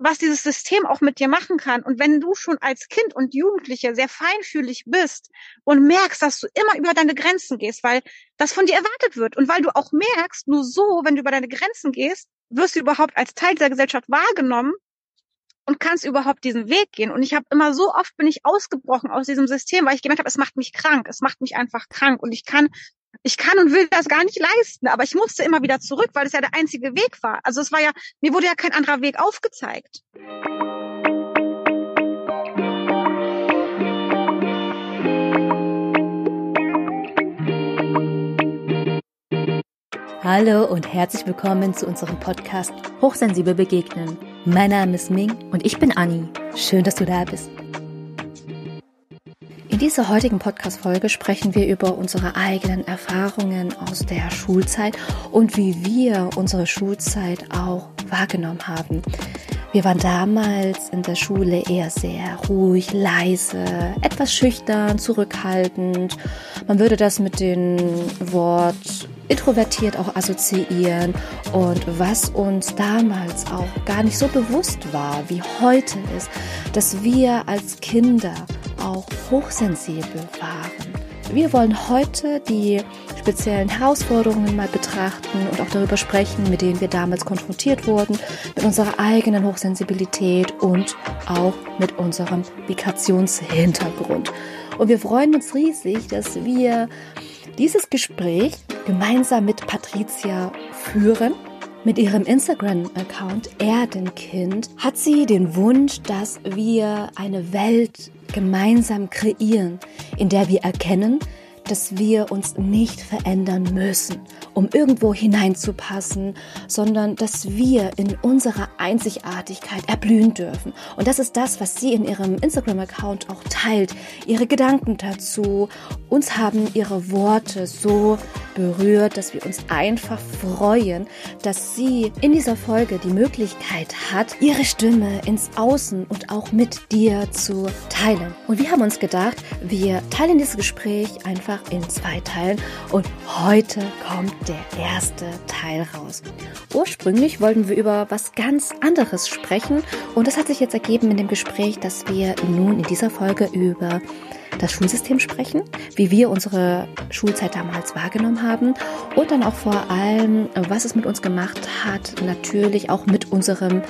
was dieses System auch mit dir machen kann. Und wenn du schon als Kind und Jugendliche sehr feinfühlig bist und merkst, dass du immer über deine Grenzen gehst, weil das von dir erwartet wird und weil du auch merkst, nur so, wenn du über deine Grenzen gehst, wirst du überhaupt als Teil dieser Gesellschaft wahrgenommen und kannst überhaupt diesen Weg gehen. Und ich habe immer so oft bin ich ausgebrochen aus diesem System, weil ich gemerkt habe, es macht mich krank, es macht mich einfach krank und ich kann ich kann und will das gar nicht leisten, aber ich musste immer wieder zurück, weil es ja der einzige Weg war. Also es war ja, mir wurde ja kein anderer Weg aufgezeigt. Hallo und herzlich willkommen zu unserem Podcast Hochsensibel begegnen. Mein Name ist Ming und ich bin Anni. Schön, dass du da bist. In dieser heutigen Podcast-Folge sprechen wir über unsere eigenen Erfahrungen aus der Schulzeit und wie wir unsere Schulzeit auch wahrgenommen haben. Wir waren damals in der Schule eher sehr ruhig, leise, etwas schüchtern, zurückhaltend. Man würde das mit dem Wort introvertiert auch assoziieren und was uns damals auch gar nicht so bewusst war, wie heute ist, dass wir als Kinder auch hochsensibel waren. Wir wollen heute die speziellen Herausforderungen mal betrachten und auch darüber sprechen, mit denen wir damals konfrontiert wurden, mit unserer eigenen Hochsensibilität und auch mit unserem Migrationshintergrund. Und wir freuen uns riesig, dass wir dieses Gespräch gemeinsam mit Patricia führen. Mit ihrem Instagram-Account Erdenkind hat sie den Wunsch, dass wir eine Welt gemeinsam kreieren, in der wir erkennen, dass wir uns nicht verändern müssen, um irgendwo hineinzupassen, sondern dass wir in unserer Einzigartigkeit erblühen dürfen. Und das ist das, was sie in ihrem Instagram-Account auch teilt. Ihre Gedanken dazu. Uns haben ihre Worte so berührt, dass wir uns einfach freuen, dass sie in dieser Folge die Möglichkeit hat, ihre Stimme ins Außen und auch mit dir zu teilen. Und wir haben uns gedacht, wir teilen dieses Gespräch einfach in zwei Teilen und heute kommt der erste Teil raus. Ursprünglich wollten wir über was ganz anderes sprechen und das hat sich jetzt ergeben in dem Gespräch, dass wir nun in dieser Folge über das Schulsystem sprechen, wie wir unsere Schulzeit damals wahrgenommen haben und dann auch vor allem, was es mit uns gemacht hat, natürlich auch mit unserem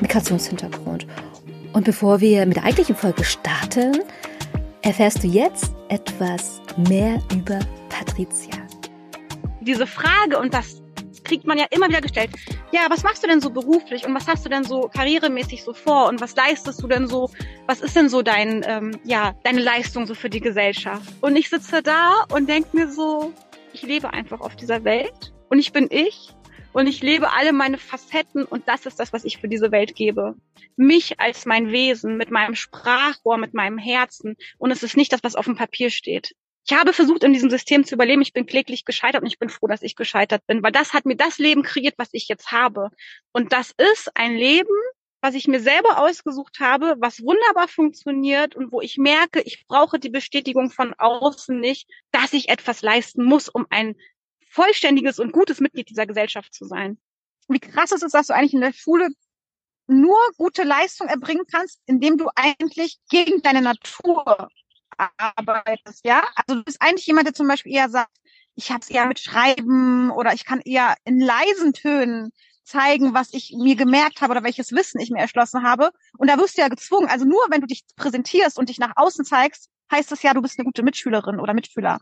Migrationshintergrund. Und bevor wir mit der eigentlichen Folge starten, erfährst du jetzt etwas mehr über Patricia. Diese Frage und das kriegt man ja immer wieder gestellt. Ja, was machst du denn so beruflich und was hast du denn so karrieremäßig so vor und was leistest du denn so? Was ist denn so dein, ähm, ja, deine Leistung so für die Gesellschaft? Und ich sitze da und denke mir so, ich lebe einfach auf dieser Welt und ich bin ich und ich lebe alle meine Facetten und das ist das, was ich für diese Welt gebe. Mich als mein Wesen, mit meinem Sprachrohr, mit meinem Herzen und es ist nicht das, was auf dem Papier steht. Ich habe versucht, in diesem System zu überleben. Ich bin kläglich gescheitert und ich bin froh, dass ich gescheitert bin, weil das hat mir das Leben kreiert, was ich jetzt habe. Und das ist ein Leben, was ich mir selber ausgesucht habe, was wunderbar funktioniert und wo ich merke, ich brauche die Bestätigung von außen nicht, dass ich etwas leisten muss, um ein vollständiges und gutes Mitglied dieser Gesellschaft zu sein. Wie krass ist es, dass du eigentlich in der Schule nur gute Leistung erbringen kannst, indem du eigentlich gegen deine Natur arbeitest, ja? Also du bist eigentlich jemand, der zum Beispiel eher sagt, ich habe es eher mit Schreiben oder ich kann eher in leisen Tönen zeigen, was ich mir gemerkt habe oder welches Wissen ich mir erschlossen habe. Und da wirst du ja gezwungen. Also nur wenn du dich präsentierst und dich nach außen zeigst, heißt es ja, du bist eine gute Mitschülerin oder Mitschüler.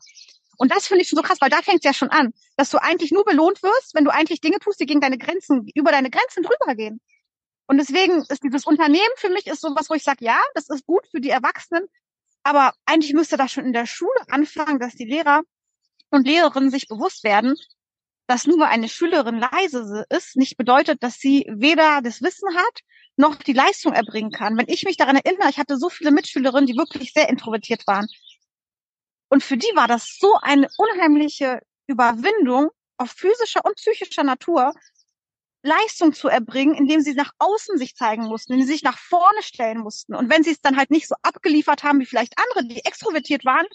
Und das finde ich schon so krass, weil da fängt es ja schon an, dass du eigentlich nur belohnt wirst, wenn du eigentlich Dinge tust, die gegen deine Grenzen, über deine Grenzen drüber gehen. Und deswegen ist dieses Unternehmen für mich ist sowas, wo ich sage, ja, das ist gut für die Erwachsenen, aber eigentlich müsste das schon in der Schule anfangen, dass die Lehrer und Lehrerinnen sich bewusst werden, dass nur weil eine Schülerin leise ist, nicht bedeutet, dass sie weder das Wissen hat, noch die Leistung erbringen kann. Wenn ich mich daran erinnere, ich hatte so viele Mitschülerinnen, die wirklich sehr introvertiert waren. Und für die war das so eine unheimliche Überwindung auf physischer und psychischer Natur, Leistung zu erbringen, indem sie nach außen sich zeigen mussten, indem sie sich nach vorne stellen mussten. Und wenn sie es dann halt nicht so abgeliefert haben wie vielleicht andere, die extrovertiert waren,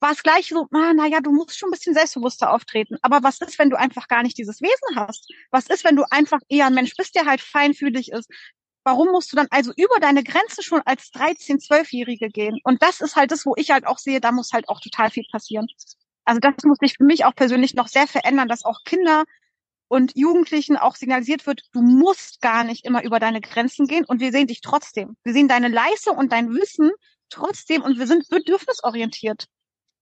war es gleich so, ah, naja, du musst schon ein bisschen selbstbewusster auftreten. Aber was ist, wenn du einfach gar nicht dieses Wesen hast? Was ist, wenn du einfach eher ein Mensch bist, der halt feinfühlig ist, Warum musst du dann also über deine Grenze schon als 13, 12-Jährige gehen? Und das ist halt das, wo ich halt auch sehe, da muss halt auch total viel passieren. Also das muss sich für mich auch persönlich noch sehr verändern, dass auch Kinder und Jugendlichen auch signalisiert wird, du musst gar nicht immer über deine Grenzen gehen und wir sehen dich trotzdem. Wir sehen deine Leistung und dein Wissen trotzdem und wir sind bedürfnisorientiert.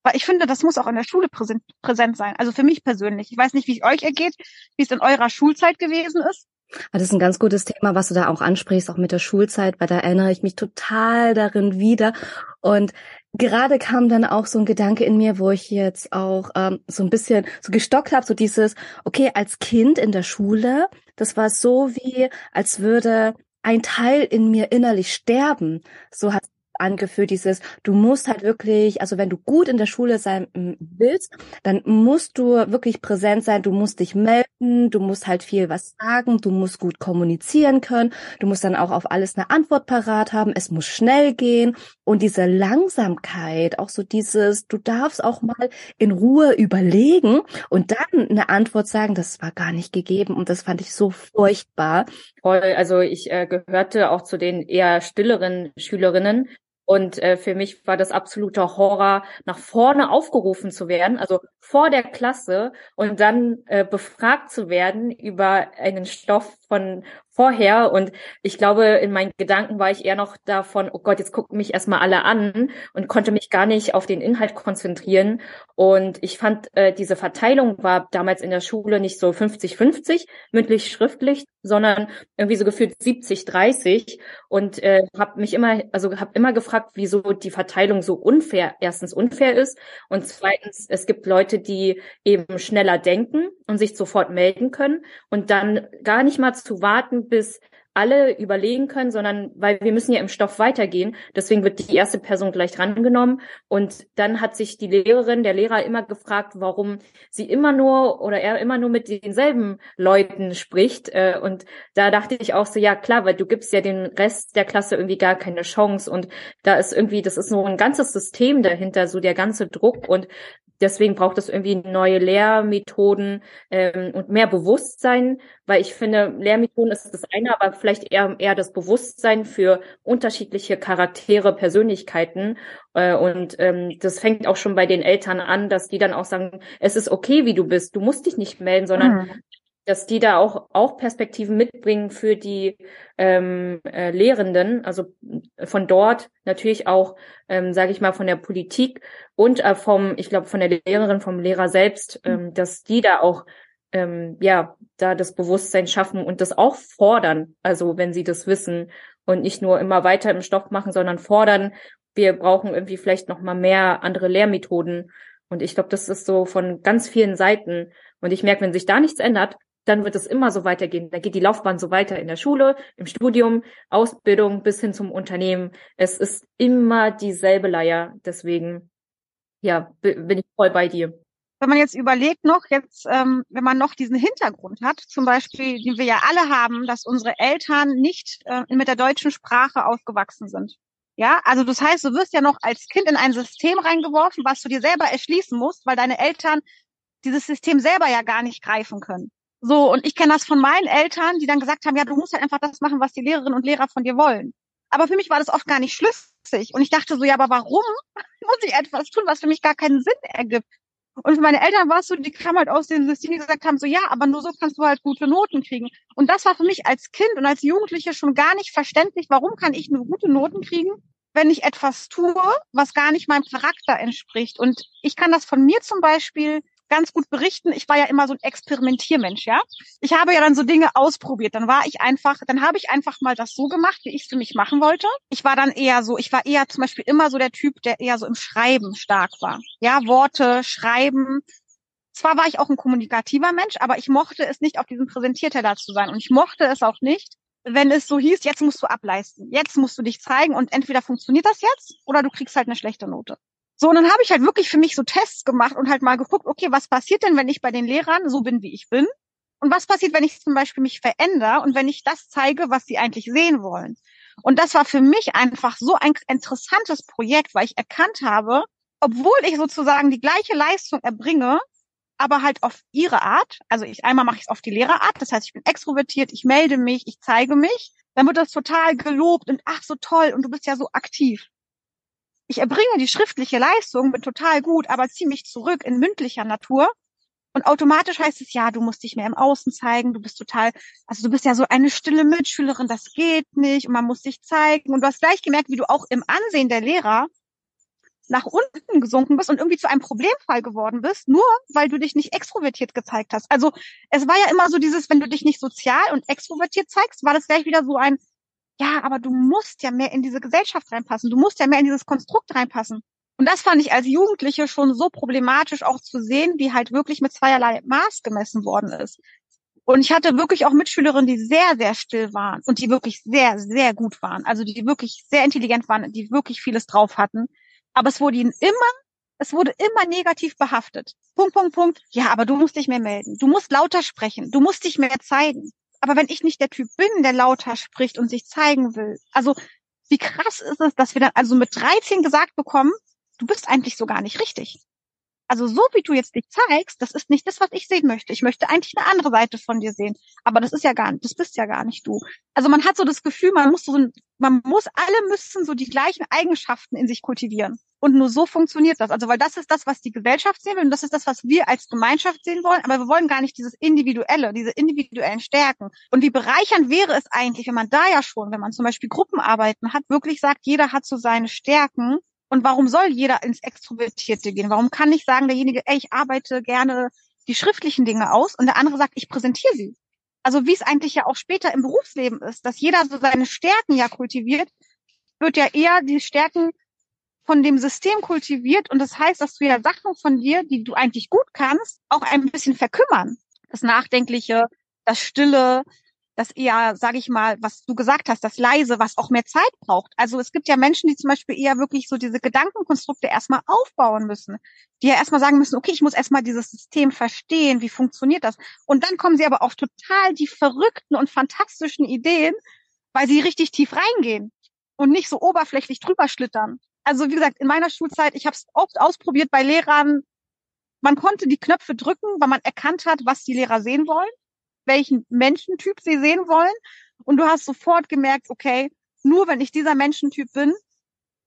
Weil ich finde, das muss auch in der Schule präsent, sein. Also für mich persönlich. Ich weiß nicht, wie es euch ergeht, wie es in eurer Schulzeit gewesen ist. Das ist ein ganz gutes Thema, was du da auch ansprichst, auch mit der Schulzeit, weil da erinnere ich mich total darin wieder. Und gerade kam dann auch so ein Gedanke in mir, wo ich jetzt auch ähm, so ein bisschen so gestockt habe, so dieses, okay, als Kind in der Schule, das war so wie, als würde ein Teil in mir innerlich sterben. So hat angeführt, dieses, du musst halt wirklich, also wenn du gut in der Schule sein willst, dann musst du wirklich präsent sein, du musst dich melden, du musst halt viel was sagen, du musst gut kommunizieren können, du musst dann auch auf alles eine Antwort parat haben, es muss schnell gehen und diese Langsamkeit, auch so dieses, du darfst auch mal in Ruhe überlegen und dann eine Antwort sagen, das war gar nicht gegeben und das fand ich so furchtbar. Voll, also ich äh, gehörte auch zu den eher stilleren Schülerinnen, und äh, für mich war das absoluter Horror, nach vorne aufgerufen zu werden, also vor der Klasse und dann äh, befragt zu werden über einen Stoff von vorher. Und ich glaube, in meinen Gedanken war ich eher noch davon, oh Gott, jetzt gucken mich erstmal alle an und konnte mich gar nicht auf den Inhalt konzentrieren. Und ich fand, äh, diese Verteilung war damals in der Schule nicht so 50-50, mündlich, schriftlich, sondern irgendwie so gefühlt 70-30. Und äh, habe mich immer, also habe immer gefragt, wieso die Verteilung so unfair, erstens unfair ist und zweitens, es gibt Leute, die eben schneller denken und sich sofort melden können und dann gar nicht mal zu warten, bis alle überlegen können, sondern weil wir müssen ja im Stoff weitergehen. Deswegen wird die erste Person gleich drangenommen. Und dann hat sich die Lehrerin, der Lehrer immer gefragt, warum sie immer nur oder er immer nur mit denselben Leuten spricht. Äh, und da dachte ich auch so, ja klar, weil du gibst ja den Rest der Klasse irgendwie gar keine Chance. Und da ist irgendwie, das ist so ein ganzes System dahinter, so der ganze Druck. Und deswegen braucht es irgendwie neue Lehrmethoden ähm, und mehr Bewusstsein, weil ich finde, Lehrmethoden ist das eine, aber vielleicht eher, eher das Bewusstsein für unterschiedliche Charaktere, Persönlichkeiten. Äh, und ähm, das fängt auch schon bei den Eltern an, dass die dann auch sagen, es ist okay, wie du bist, du musst dich nicht melden, sondern mhm dass die da auch, auch Perspektiven mitbringen für die ähm, äh, Lehrenden, also von dort natürlich auch, ähm, sage ich mal, von der Politik und äh, vom, ich glaube, von der Lehrerin, vom Lehrer selbst, ähm, dass die da auch ähm, ja da das Bewusstsein schaffen und das auch fordern, also wenn sie das wissen und nicht nur immer weiter im Stoff machen, sondern fordern, wir brauchen irgendwie vielleicht noch mal mehr andere Lehrmethoden. Und ich glaube, das ist so von ganz vielen Seiten. Und ich merke, wenn sich da nichts ändert, dann wird es immer so weitergehen. Da geht die Laufbahn so weiter in der Schule, im Studium, Ausbildung bis hin zum Unternehmen. Es ist immer dieselbe Leier. Deswegen, ja, bin ich voll bei dir. Wenn man jetzt überlegt noch, jetzt, ähm, wenn man noch diesen Hintergrund hat, zum Beispiel, den wir ja alle haben, dass unsere Eltern nicht äh, mit der deutschen Sprache aufgewachsen sind. Ja, also das heißt, du wirst ja noch als Kind in ein System reingeworfen, was du dir selber erschließen musst, weil deine Eltern dieses System selber ja gar nicht greifen können. So, und ich kenne das von meinen Eltern, die dann gesagt haben, ja, du musst halt einfach das machen, was die Lehrerinnen und Lehrer von dir wollen. Aber für mich war das oft gar nicht schlüssig. Und ich dachte so, ja, aber warum muss ich etwas tun, was für mich gar keinen Sinn ergibt? Und für meine Eltern war es so, die kamen halt aus dem System, die gesagt haben, so ja, aber nur so kannst du halt gute Noten kriegen. Und das war für mich als Kind und als Jugendliche schon gar nicht verständlich, warum kann ich nur gute Noten kriegen, wenn ich etwas tue, was gar nicht meinem Charakter entspricht. Und ich kann das von mir zum Beispiel ganz gut berichten. Ich war ja immer so ein Experimentiermensch, ja. Ich habe ja dann so Dinge ausprobiert. Dann war ich einfach, dann habe ich einfach mal das so gemacht, wie ich es für mich machen wollte. Ich war dann eher so, ich war eher zum Beispiel immer so der Typ, der eher so im Schreiben stark war. Ja, Worte, Schreiben. Zwar war ich auch ein kommunikativer Mensch, aber ich mochte es nicht, auf diesem Präsentierteller zu sein. Und ich mochte es auch nicht, wenn es so hieß, jetzt musst du ableisten, jetzt musst du dich zeigen und entweder funktioniert das jetzt oder du kriegst halt eine schlechte Note. So, und dann habe ich halt wirklich für mich so Tests gemacht und halt mal geguckt, okay, was passiert denn, wenn ich bei den Lehrern so bin, wie ich bin? Und was passiert, wenn ich zum Beispiel mich verändere und wenn ich das zeige, was sie eigentlich sehen wollen? Und das war für mich einfach so ein interessantes Projekt, weil ich erkannt habe, obwohl ich sozusagen die gleiche Leistung erbringe, aber halt auf ihre Art. Also ich einmal mache ich es auf die Lehrerart, das heißt, ich bin extrovertiert, ich melde mich, ich zeige mich. dann wird das total gelobt und ach so toll und du bist ja so aktiv. Ich erbringe die schriftliche Leistung, bin total gut, aber zieh mich zurück in mündlicher Natur. Und automatisch heißt es, ja, du musst dich mehr im Außen zeigen, du bist total, also du bist ja so eine stille Mitschülerin, das geht nicht und man muss sich zeigen. Und du hast gleich gemerkt, wie du auch im Ansehen der Lehrer nach unten gesunken bist und irgendwie zu einem Problemfall geworden bist, nur weil du dich nicht extrovertiert gezeigt hast. Also es war ja immer so dieses, wenn du dich nicht sozial und extrovertiert zeigst, war das gleich wieder so ein, ja, aber du musst ja mehr in diese Gesellschaft reinpassen, du musst ja mehr in dieses Konstrukt reinpassen. Und das fand ich als Jugendliche schon so problematisch auch zu sehen, wie halt wirklich mit zweierlei Maß gemessen worden ist. Und ich hatte wirklich auch Mitschülerinnen, die sehr, sehr still waren und die wirklich sehr, sehr gut waren. Also die wirklich sehr intelligent waren, die wirklich vieles drauf hatten. Aber es wurde ihnen immer, es wurde immer negativ behaftet. Punkt, Punkt, Punkt. Ja, aber du musst dich mehr melden. Du musst lauter sprechen. Du musst dich mehr zeigen. Aber wenn ich nicht der Typ bin, der lauter spricht und sich zeigen will, also wie krass ist es, dass wir dann also mit 13 gesagt bekommen, du bist eigentlich so gar nicht richtig also so wie du jetzt dich zeigst, das ist nicht das, was ich sehen möchte. Ich möchte eigentlich eine andere Seite von dir sehen. Aber das ist ja gar nicht, das bist ja gar nicht du. Also man hat so das Gefühl, man muss so, man muss, alle müssen so die gleichen Eigenschaften in sich kultivieren. Und nur so funktioniert das. Also weil das ist das, was die Gesellschaft sehen will und das ist das, was wir als Gemeinschaft sehen wollen. Aber wir wollen gar nicht dieses Individuelle, diese individuellen Stärken. Und wie bereichernd wäre es eigentlich, wenn man da ja schon, wenn man zum Beispiel Gruppenarbeiten hat, wirklich sagt, jeder hat so seine Stärken und warum soll jeder ins Extrovertierte gehen? Warum kann ich sagen, derjenige, ey, ich arbeite gerne die schriftlichen Dinge aus und der andere sagt, ich präsentiere sie? Also wie es eigentlich ja auch später im Berufsleben ist, dass jeder so seine Stärken ja kultiviert, wird ja eher die Stärken von dem System kultiviert und das heißt, dass du ja Sachen von dir, die du eigentlich gut kannst, auch ein bisschen verkümmern. Das Nachdenkliche, das Stille, das eher, sage ich mal, was du gesagt hast, das leise, was auch mehr Zeit braucht. Also es gibt ja Menschen, die zum Beispiel eher wirklich so diese Gedankenkonstrukte erstmal aufbauen müssen, die ja erstmal sagen müssen, okay, ich muss erstmal dieses System verstehen, wie funktioniert das? Und dann kommen sie aber auf total die verrückten und fantastischen Ideen, weil sie richtig tief reingehen und nicht so oberflächlich drüber schlittern. Also wie gesagt, in meiner Schulzeit, ich habe es oft ausprobiert bei Lehrern, man konnte die Knöpfe drücken, weil man erkannt hat, was die Lehrer sehen wollen welchen Menschentyp sie sehen wollen. Und du hast sofort gemerkt, okay, nur wenn ich dieser Menschentyp bin,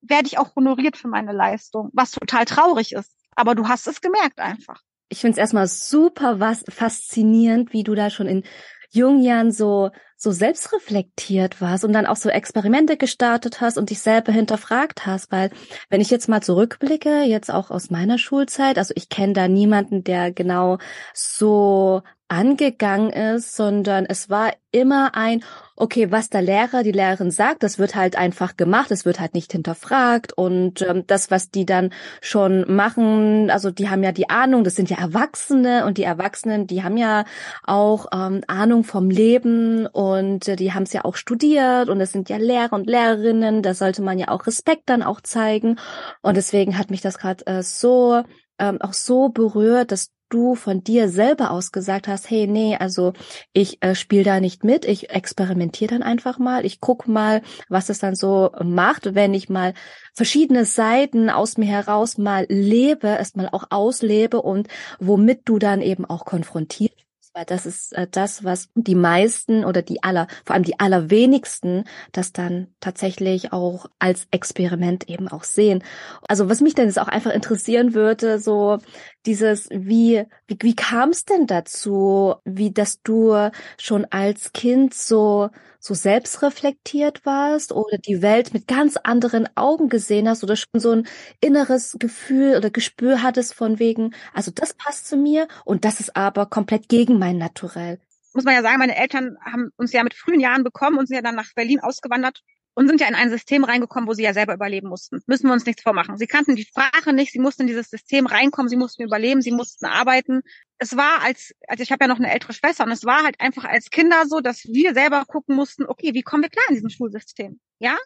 werde ich auch honoriert für meine Leistung, was total traurig ist. Aber du hast es gemerkt einfach. Ich finde es erstmal super was faszinierend, wie du da schon in jungen Jahren so so selbstreflektiert warst und dann auch so Experimente gestartet hast und dich selber hinterfragt hast, weil wenn ich jetzt mal zurückblicke, jetzt auch aus meiner Schulzeit, also ich kenne da niemanden, der genau so angegangen ist, sondern es war immer ein, okay, was der Lehrer, die Lehrerin sagt, das wird halt einfach gemacht, es wird halt nicht hinterfragt und ähm, das, was die dann schon machen, also die haben ja die Ahnung, das sind ja Erwachsene und die Erwachsenen, die haben ja auch ähm, Ahnung vom Leben und äh, die haben es ja auch studiert und es sind ja Lehrer und Lehrerinnen, da sollte man ja auch Respekt dann auch zeigen. Und deswegen hat mich das gerade äh, so ähm, auch so berührt, dass du von dir selber aus gesagt hast, hey, nee, also ich äh, spiele da nicht mit, ich experimentiere dann einfach mal, ich guck mal, was es dann so macht, wenn ich mal verschiedene Seiten aus mir heraus mal lebe, erst mal auch auslebe und womit du dann eben auch konfrontierst weil das ist äh, das, was die meisten oder die aller, vor allem die allerwenigsten, das dann tatsächlich auch als Experiment eben auch sehen. Also was mich denn jetzt auch einfach interessieren würde, so dieses, wie, wie, wie kam es denn dazu, wie dass du schon als Kind so so selbstreflektiert warst oder die Welt mit ganz anderen Augen gesehen hast oder schon so ein inneres Gefühl oder Gespür hattest von wegen, also das passt zu mir und das ist aber komplett gegen mein Naturell. Muss man ja sagen, meine Eltern haben uns ja mit frühen Jahren bekommen und sind ja dann nach Berlin ausgewandert und sind ja in ein System reingekommen, wo sie ja selber überleben mussten. Müssen wir uns nichts vormachen. Sie kannten die Sprache nicht, sie mussten in dieses System reinkommen, sie mussten überleben, sie mussten arbeiten. Es war als, also ich habe ja noch eine ältere Schwester und es war halt einfach als Kinder so, dass wir selber gucken mussten, okay, wie kommen wir klar in diesem Schulsystem? Ja?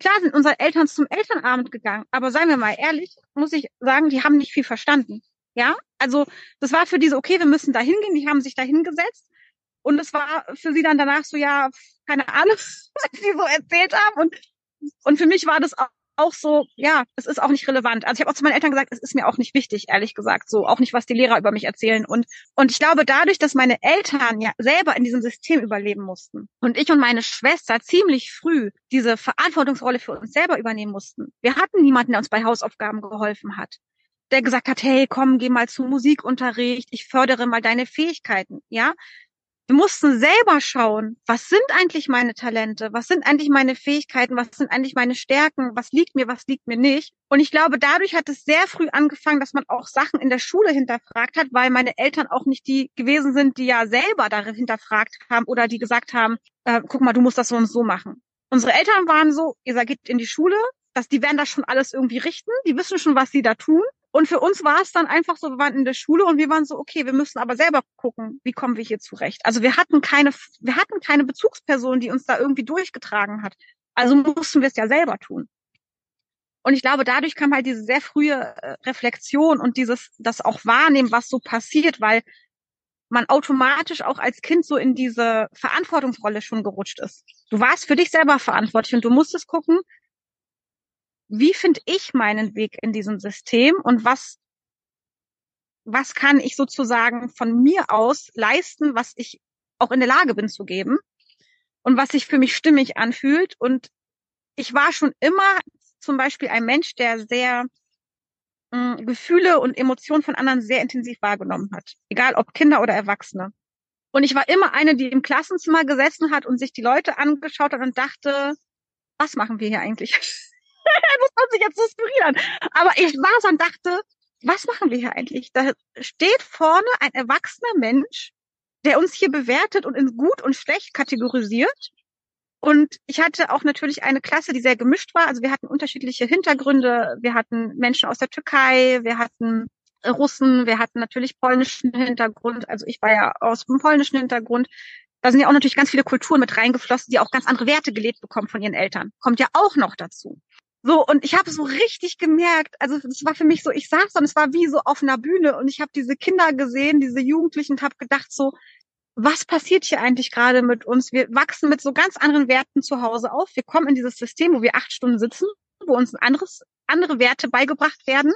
Klar sind unsere Eltern zum Elternabend gegangen, aber seien wir mal ehrlich, muss ich sagen, die haben nicht viel verstanden. Ja? Also, das war für diese, okay, wir müssen da hingehen, die haben sich da hingesetzt und es war für sie dann danach so, ja, keine Ahnung, was sie so erzählt haben. Und, und für mich war das auch, auch so, ja, es ist auch nicht relevant. Also ich habe auch zu meinen Eltern gesagt, es ist mir auch nicht wichtig, ehrlich gesagt, so auch nicht, was die Lehrer über mich erzählen. Und und ich glaube, dadurch, dass meine Eltern ja selber in diesem System überleben mussten und ich und meine Schwester ziemlich früh diese Verantwortungsrolle für uns selber übernehmen mussten. Wir hatten niemanden, der uns bei Hausaufgaben geholfen hat der gesagt hat, hey, komm, geh mal zum Musikunterricht, ich fördere mal deine Fähigkeiten, ja. Wir mussten selber schauen, was sind eigentlich meine Talente, was sind eigentlich meine Fähigkeiten, was sind eigentlich meine Stärken, was liegt mir, was liegt mir nicht. Und ich glaube, dadurch hat es sehr früh angefangen, dass man auch Sachen in der Schule hinterfragt hat, weil meine Eltern auch nicht die gewesen sind, die ja selber darin hinterfragt haben oder die gesagt haben, äh, guck mal, du musst das so und so machen. Unsere Eltern waren so, ihr geht in die Schule, dass die werden das schon alles irgendwie richten, die wissen schon, was sie da tun. Und für uns war es dann einfach so, wir waren in der Schule und wir waren so, okay, wir müssen aber selber gucken, wie kommen wir hier zurecht. Also wir hatten keine, wir hatten keine Bezugsperson, die uns da irgendwie durchgetragen hat. Also mussten wir es ja selber tun. Und ich glaube, dadurch kam halt diese sehr frühe äh, Reflexion und dieses, das auch wahrnehmen, was so passiert, weil man automatisch auch als Kind so in diese Verantwortungsrolle schon gerutscht ist. Du warst für dich selber verantwortlich und du musstest gucken, wie finde ich meinen Weg in diesem System und was, was kann ich sozusagen von mir aus leisten, was ich auch in der Lage bin zu geben und was sich für mich stimmig anfühlt. Und ich war schon immer zum Beispiel ein Mensch, der sehr mh, hm, Gefühle und Emotionen von anderen sehr intensiv wahrgenommen hat, egal ob Kinder oder Erwachsene. Und ich war immer eine, die im Klassenzimmer gesessen hat und sich die Leute angeschaut hat und dachte, was machen wir hier eigentlich? das hört sich jetzt so skurril. Aber ich saß und dachte, was machen wir hier eigentlich? Da steht vorne ein erwachsener Mensch, der uns hier bewertet und in gut und schlecht kategorisiert. Und ich hatte auch natürlich eine Klasse, die sehr gemischt war. Also wir hatten unterschiedliche Hintergründe. Wir hatten Menschen aus der Türkei, wir hatten Russen, wir hatten natürlich polnischen Hintergrund. Also ich war ja aus dem polnischen Hintergrund. Da sind ja auch natürlich ganz viele Kulturen mit reingeflossen, die auch ganz andere Werte gelebt bekommen von ihren Eltern. Kommt ja auch noch dazu. So, und ich habe so richtig gemerkt, also es war für mich so, ich saß und es war wie so auf einer Bühne und ich habe diese Kinder gesehen, diese Jugendlichen und habe gedacht so, was passiert hier eigentlich gerade mit uns? Wir wachsen mit so ganz anderen Werten zu Hause auf. Wir kommen in dieses System, wo wir acht Stunden sitzen, wo uns ein anderes, andere Werte beigebracht werden,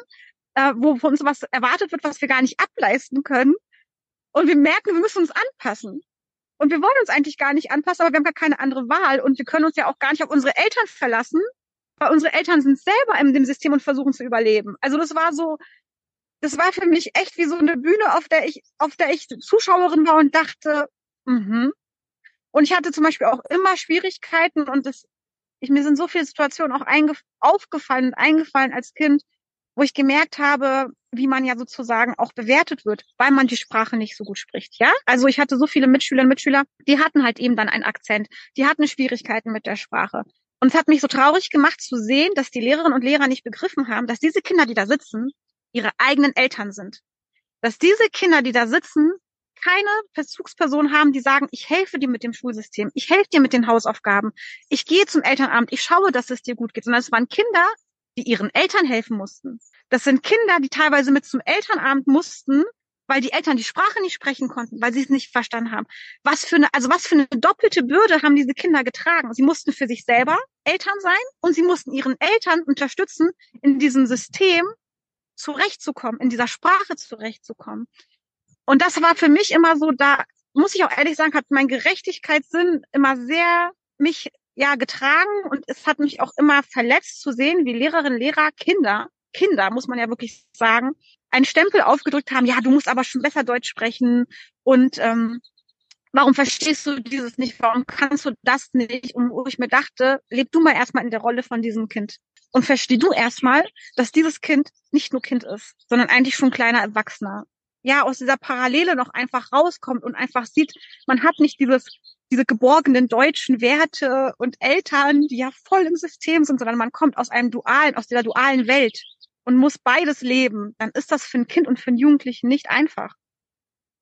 äh, wo von uns was erwartet wird, was wir gar nicht ableisten können. Und wir merken, wir müssen uns anpassen. Und wir wollen uns eigentlich gar nicht anpassen, aber wir haben gar keine andere Wahl. Und wir können uns ja auch gar nicht auf unsere Eltern verlassen, weil unsere Eltern sind selber in dem System und versuchen zu überleben. Also das war so, das war für mich echt wie so eine Bühne, auf der ich, auf der ich Zuschauerin war und dachte, mhm. Und ich hatte zum Beispiel auch immer Schwierigkeiten und das, ich, mir sind so viele Situationen auch aufgefallen und eingefallen als Kind, wo ich gemerkt habe, wie man ja sozusagen auch bewertet wird, weil man die Sprache nicht so gut spricht, ja? Also ich hatte so viele Mitschülerinnen und Mitschüler, die hatten halt eben dann einen Akzent, die hatten Schwierigkeiten mit der Sprache. Und es hat mich so traurig gemacht zu sehen, dass die Lehrerinnen und Lehrer nicht begriffen haben, dass diese Kinder, die da sitzen, ihre eigenen Eltern sind. Dass diese Kinder, die da sitzen, keine Bezugsperson haben, die sagen, ich helfe dir mit dem Schulsystem, ich helfe dir mit den Hausaufgaben, ich gehe zum Elternabend, ich schaue, dass es dir gut geht. Sondern es waren Kinder, die ihren Eltern helfen mussten. Das sind Kinder, die teilweise mit zum Elternabend mussten, weil die Eltern die Sprache nicht sprechen konnten, weil sie es nicht verstanden haben. Was für eine, also was für eine doppelte Bürde haben diese Kinder getragen? Sie mussten für sich selber Eltern sein und sie mussten ihren Eltern unterstützen, in diesem System zurechtzukommen, in dieser Sprache zurechtzukommen. Und das war für mich immer so, da muss ich auch ehrlich sagen, hat mein Gerechtigkeitssinn immer sehr mich ja getragen und es hat mich auch immer verletzt zu sehen, wie Lehrerinnen, Lehrer, Kinder, Kinder, muss man ja wirklich sagen, einen Stempel aufgedrückt haben, ja, du musst aber schon besser Deutsch sprechen und ähm, warum verstehst du dieses nicht, warum kannst du das nicht? Und wo ich mir dachte, leb du mal erstmal in der Rolle von diesem Kind und versteh du erstmal, dass dieses Kind nicht nur Kind ist, sondern eigentlich schon kleiner Erwachsener. Ja, aus dieser Parallele noch einfach rauskommt und einfach sieht, man hat nicht dieses diese geborgenen deutschen Werte und Eltern, die ja voll im System sind, sondern man kommt aus einem dualen, aus dieser dualen Welt und muss beides leben, dann ist das für ein Kind und für einen Jugendlichen nicht einfach.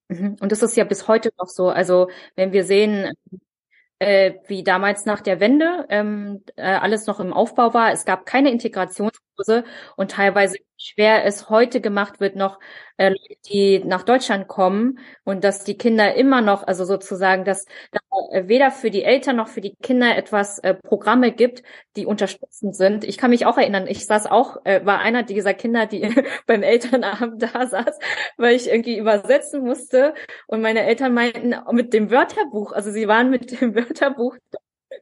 Mhm. Und das ist ja bis heute noch so. Also wenn wir sehen, äh, wie damals nach der Wende ähm, äh, alles noch im Aufbau war, es gab keine Integrationskurse und teilweise schwer es heute gemacht wird, noch äh, die nach Deutschland kommen und dass die Kinder immer noch, also sozusagen, dass, dass weder für die Eltern noch für die Kinder etwas äh, Programme gibt, die unterstützend sind. Ich kann mich auch erinnern, ich saß auch, äh, war einer dieser Kinder, die beim Elternabend da saß, weil ich irgendwie übersetzen musste und meine Eltern meinten mit dem Wörterbuch, also sie waren mit dem Wörterbuch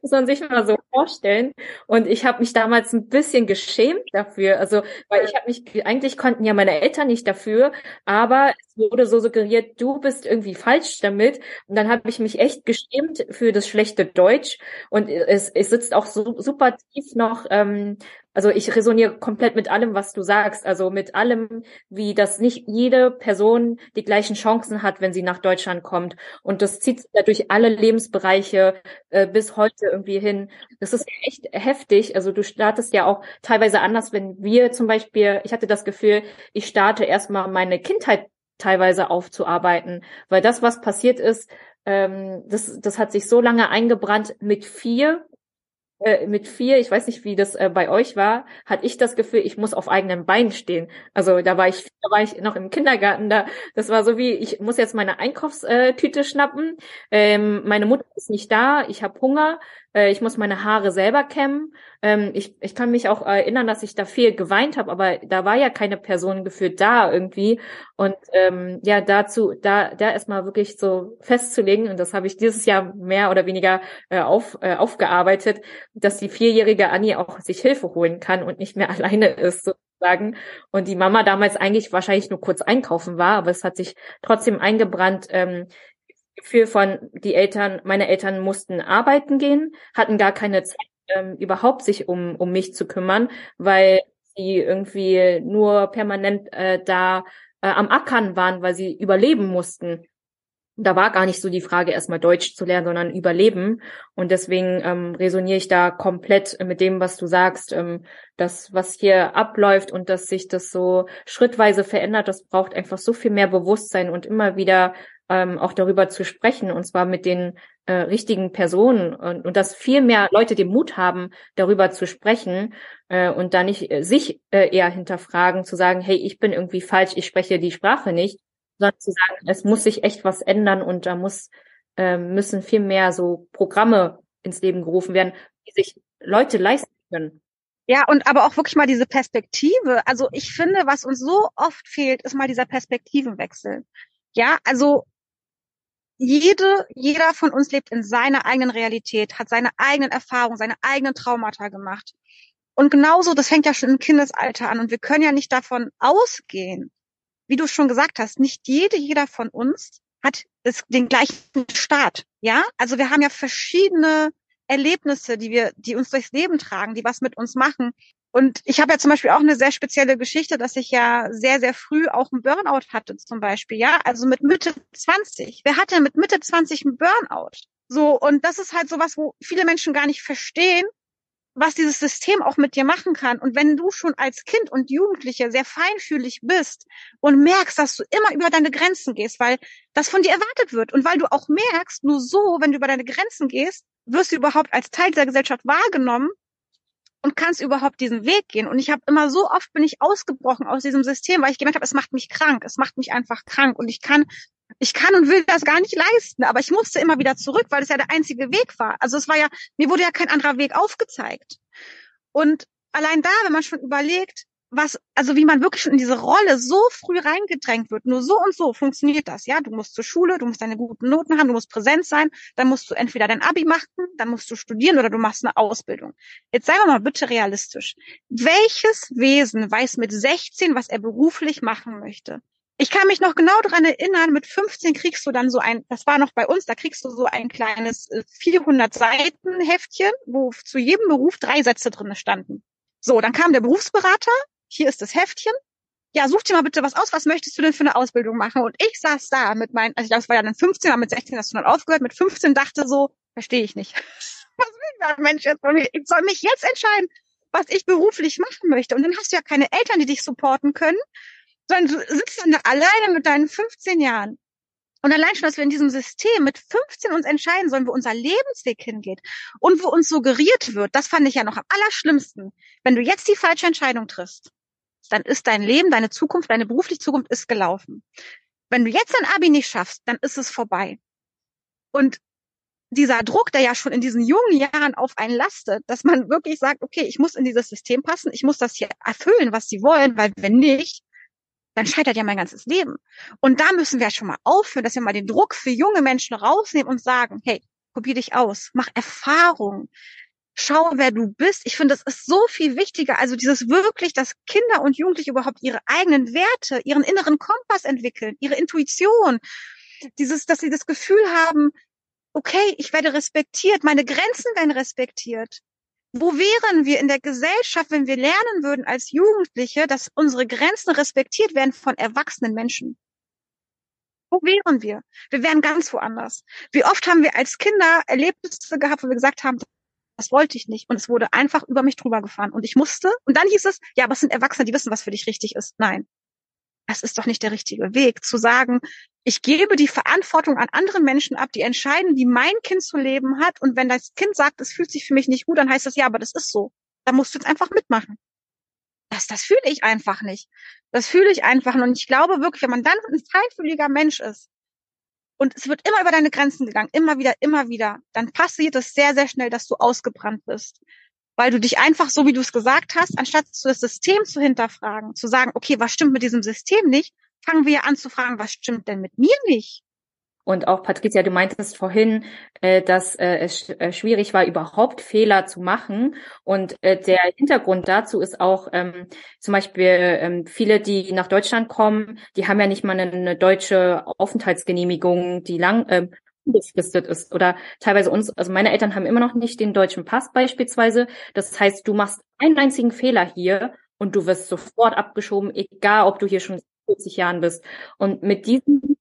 muss man sich mal so vorstellen. Und ich habe mich damals ein bisschen geschämt dafür. Also, weil ich habe mich, eigentlich konnten ja meine Eltern nicht dafür, aber es wurde so suggeriert, du bist irgendwie falsch damit. Und dann habe ich mich echt geschämt für das schlechte Deutsch. Und es, es sitzt auch so super tief noch ähm, also ich resoniere komplett mit allem, was du sagst. Also mit allem, wie das nicht jede Person die gleichen Chancen hat, wenn sie nach Deutschland kommt. Und das zieht sich ja durch alle Lebensbereiche äh, bis heute irgendwie hin. Das ist echt heftig. Also du startest ja auch teilweise anders, wenn wir zum Beispiel, ich hatte das Gefühl, ich starte erstmal meine Kindheit teilweise aufzuarbeiten, weil das, was passiert ist, ähm, das, das hat sich so lange eingebrannt mit vier äh, mit vier, ich weiß nicht, wie das äh, bei euch war, hatte ich das Gefühl, ich muss auf eigenen Beinen stehen. Also da war ich, da war ich noch im Kindergarten, da, das war so wie, ich muss jetzt meine Einkaufstüte schnappen, ähm, meine Mutter ist nicht da, ich habe Hunger, äh, ich muss meine Haare selber kämmen. Ähm, ich, ich kann mich auch erinnern, dass ich da viel geweint habe, aber da war ja keine Person geführt da irgendwie. Und ähm, ja, dazu, da, da erstmal wirklich so festzulegen, und das habe ich dieses Jahr mehr oder weniger äh, auf, äh, aufgearbeitet, dass die vierjährige Annie auch sich Hilfe holen kann und nicht mehr alleine ist. sozusagen. Und die Mama damals eigentlich wahrscheinlich nur kurz einkaufen war, aber es hat sich trotzdem eingebrannt, ähm, Gefühl von, die Eltern, meine Eltern mussten arbeiten gehen, hatten gar keine Zeit, ähm, überhaupt sich um, um mich zu kümmern, weil sie irgendwie nur permanent äh, da äh, am Ackern waren, weil sie überleben mussten. Da war gar nicht so die Frage, erstmal Deutsch zu lernen, sondern überleben. Und deswegen ähm, resoniere ich da komplett mit dem, was du sagst. Ähm, das, was hier abläuft und dass sich das so schrittweise verändert, das braucht einfach so viel mehr Bewusstsein und immer wieder ähm, auch darüber zu sprechen, und zwar mit den äh, richtigen Personen und, und dass viel mehr Leute den Mut haben, darüber zu sprechen äh, und da nicht äh, sich äh, eher hinterfragen, zu sagen, hey, ich bin irgendwie falsch, ich spreche die Sprache nicht, sondern zu sagen, es muss sich echt was ändern und da muss äh, müssen viel mehr so Programme ins Leben gerufen werden, die sich Leute leisten können. Ja, und aber auch wirklich mal diese Perspektive. Also ich finde, was uns so oft fehlt, ist mal dieser Perspektivenwechsel. Ja, also jede, jeder von uns lebt in seiner eigenen Realität, hat seine eigenen Erfahrungen, seine eigenen Traumata gemacht. Und genauso, das fängt ja schon im Kindesalter an und wir können ja nicht davon ausgehen, wie du schon gesagt hast, nicht jede, jeder von uns hat das, den gleichen Start. Ja, also wir haben ja verschiedene Erlebnisse, die wir, die uns durchs Leben tragen, die was mit uns machen. Und ich habe ja zum Beispiel auch eine sehr spezielle Geschichte, dass ich ja sehr, sehr früh auch einen Burnout hatte zum Beispiel, ja, also mit Mitte 20. Wer hatte mit Mitte 20 einen Burnout? So, und das ist halt sowas, wo viele Menschen gar nicht verstehen, was dieses System auch mit dir machen kann. Und wenn du schon als Kind und Jugendliche sehr feinfühlig bist und merkst, dass du immer über deine Grenzen gehst, weil das von dir erwartet wird und weil du auch merkst, nur so, wenn du über deine Grenzen gehst, wirst du überhaupt als Teil dieser Gesellschaft wahrgenommen und kannst überhaupt diesen Weg gehen. Und ich habe immer so oft bin ich ausgebrochen aus diesem System, weil ich gemerkt habe, es macht mich krank, es macht mich einfach krank und ich kann ich kann und will das gar nicht leisten, aber ich musste immer wieder zurück, weil es ja der einzige Weg war. Also es war ja, mir wurde ja kein anderer Weg aufgezeigt. Und allein da, wenn man schon überlegt, was, also wie man wirklich in diese Rolle so früh reingedrängt wird. Nur so und so funktioniert das, ja. Du musst zur Schule, du musst deine guten Noten haben, du musst präsent sein, dann musst du entweder dein Abi machen, dann musst du studieren oder du machst eine Ausbildung. Jetzt seien wir mal bitte realistisch. Welches Wesen weiß mit 16, was er beruflich machen möchte? Ich kann mich noch genau daran erinnern, mit 15 kriegst du dann so ein, das war noch bei uns, da kriegst du so ein kleines 400 äh, Seiten Heftchen, wo zu jedem Beruf drei Sätze drinne standen. So, dann kam der Berufsberater, hier ist das Heftchen. Ja, such dir mal bitte was aus, was möchtest du denn für eine Ausbildung machen? Und ich saß da mit meinen, also das war ja dann 15, aber mit 16 hast du dann aufgehört, mit 15 dachte so, verstehe ich nicht. was will der Mensch jetzt von mir? Ich soll mich jetzt entscheiden, was ich beruflich machen möchte. Und dann hast du ja keine Eltern, die dich supporten können, sondern du sitzt dann da alleine mit deinen 15 Jahren. Und allein schon, dass wir in diesem System mit 15 uns entscheiden sollen, wo unser Lebensweg hingeht und wo uns suggeriert wird, das fand ich ja noch am allerschlimmsten. Wenn du jetzt die falsche Entscheidung triffst, dann ist dein Leben, deine Zukunft, deine berufliche Zukunft ist gelaufen. Wenn du jetzt dein Abi nicht schaffst, dann ist es vorbei. Und dieser Druck, der ja schon in diesen jungen Jahren auf einen lastet, dass man wirklich sagt, okay, ich muss in dieses System passen, ich muss das hier erfüllen, was sie wollen, weil wenn nicht, dann scheitert ja mein ganzes Leben. Und da müssen wir schon mal aufhören, dass wir mal den Druck für junge Menschen rausnehmen und sagen, hey, probier dich aus, mach Erfahrung, schau, wer du bist. Ich finde, das ist so viel wichtiger. Also dieses wirklich, dass Kinder und Jugendliche überhaupt ihre eigenen Werte, ihren inneren Kompass entwickeln, ihre Intuition, dieses, dass sie das Gefühl haben, okay, ich werde respektiert, meine Grenzen werden respektiert. Wo wären wir in der Gesellschaft, wenn wir lernen würden als Jugendliche, dass unsere Grenzen respektiert werden von erwachsenen Menschen? Wo wären wir? Wir wären ganz woanders. Wie oft haben wir als Kinder Erlebnisse gehabt, wo wir gesagt haben, das wollte ich nicht. Und es wurde einfach über mich drüber gefahren. Und ich musste. Und dann hieß es, ja, aber es sind Erwachsene, die wissen, was für dich richtig ist. Nein. Das ist doch nicht der richtige Weg, zu sagen, ich gebe die Verantwortung an andere Menschen ab, die entscheiden, wie mein Kind zu leben hat. Und wenn das Kind sagt, es fühlt sich für mich nicht gut, dann heißt das, ja, aber das ist so. Da musst du jetzt einfach mitmachen. Das, das fühle ich einfach nicht. Das fühle ich einfach. Und ich glaube wirklich, wenn man dann ein feinfühliger Mensch ist, und es wird immer über deine Grenzen gegangen, immer wieder, immer wieder, dann passiert es sehr, sehr schnell, dass du ausgebrannt bist. Weil du dich einfach, so wie du es gesagt hast, anstatt das System zu hinterfragen, zu sagen, okay, was stimmt mit diesem System nicht, fangen wir an zu fragen, was stimmt denn mit mir nicht? Und auch Patricia, du meintest vorhin, äh, dass äh, es äh, schwierig war, überhaupt Fehler zu machen. Und äh, der Hintergrund dazu ist auch ähm, zum Beispiel ähm, viele, die nach Deutschland kommen, die haben ja nicht mal eine, eine deutsche Aufenthaltsgenehmigung, die lang äh, unbefristet ist. Oder teilweise uns, also meine Eltern haben immer noch nicht den deutschen Pass beispielsweise. Das heißt, du machst einen einzigen Fehler hier und du wirst sofort abgeschoben, egal ob du hier schon 40 Jahren bist. Und mit diesem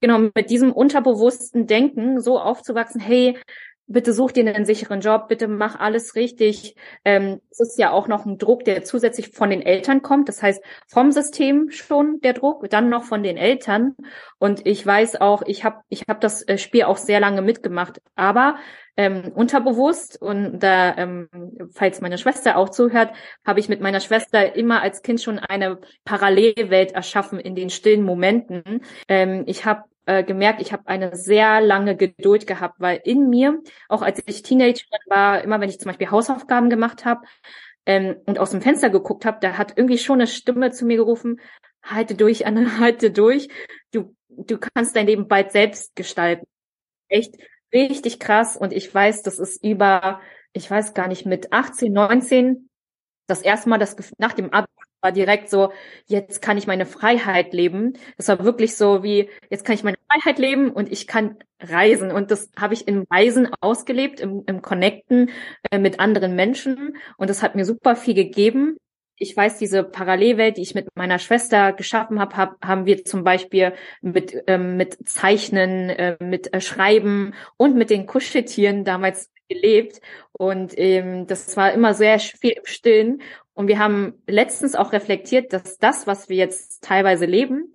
genau, mit diesem unterbewussten Denken so aufzuwachsen, hey, bitte such dir einen sicheren Job, bitte mach alles richtig. Ähm, es ist ja auch noch ein Druck, der zusätzlich von den Eltern kommt. Das heißt, vom System schon der Druck, dann noch von den Eltern. Und ich weiß auch, ich habe ich hab das äh, Spiel auch sehr lange mitgemacht. Aber ähm, unterbewusst und da, ähm, falls meine Schwester auch zuhört, habe ich mit meiner Schwester immer als Kind schon eine Parallelwelt erschaffen in den stillen Momenten. Ähm, ich habe äh, gemerkt, ich habe eine sehr lange Geduld gehabt, weil in mir, auch als ich Teenager war, immer wenn ich zum Beispiel Hausaufgaben gemacht habe ähm, und aus dem Fenster geguckt habe, da hat irgendwie schon eine Stimme zu mir gerufen, halte durch, Anne, halte durch, du, du kannst dein Leben bald selbst gestalten. Echt richtig krass und ich weiß, das ist über, ich weiß gar nicht, mit 18, 19 das erste Mal das nach dem Abi war direkt so, jetzt kann ich meine Freiheit leben. Das war wirklich so wie, jetzt kann ich meine Freiheit leben und ich kann reisen. Und das habe ich im Reisen ausgelebt, im, im Connecten äh, mit anderen Menschen. Und das hat mir super viel gegeben. Ich weiß, diese Parallelwelt, die ich mit meiner Schwester geschaffen habe, hab, haben wir zum Beispiel mit, ähm, mit Zeichnen, äh, mit äh, Schreiben und mit den Kuscheltieren damals gelebt. Und ähm, das war immer sehr viel im Stillen. Und wir haben letztens auch reflektiert, dass das, was wir jetzt teilweise leben,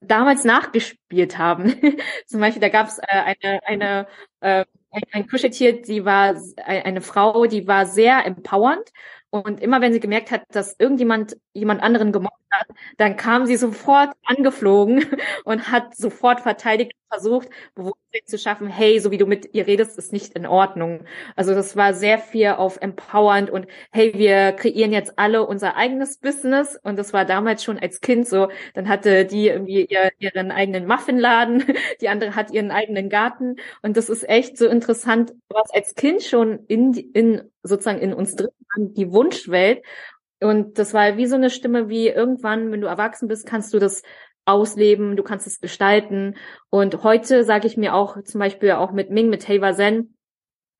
damals nachgespielt haben. Zum Beispiel, da gab es äh, eine, eine äh, ein, ein Kuscheltier, die war eine Frau, die war sehr empowernd und immer wenn sie gemerkt hat, dass irgendjemand jemand anderen gemobbt hat, dann kam sie sofort angeflogen und hat sofort verteidigt versucht, Bewusstsein zu schaffen, hey, so wie du mit ihr redest, ist nicht in Ordnung. Also das war sehr viel auf empowernd und hey, wir kreieren jetzt alle unser eigenes Business. Und das war damals schon als Kind so, dann hatte die irgendwie ihr, ihren eigenen Muffinladen, die andere hat ihren eigenen Garten. Und das ist echt so interessant, was als Kind schon in, in sozusagen in uns drin die Wunschwelt. Und das war wie so eine Stimme, wie irgendwann, wenn du erwachsen bist, kannst du das ausleben, du kannst es gestalten. Und heute sage ich mir auch zum Beispiel auch mit Ming, mit Heiwa Zen,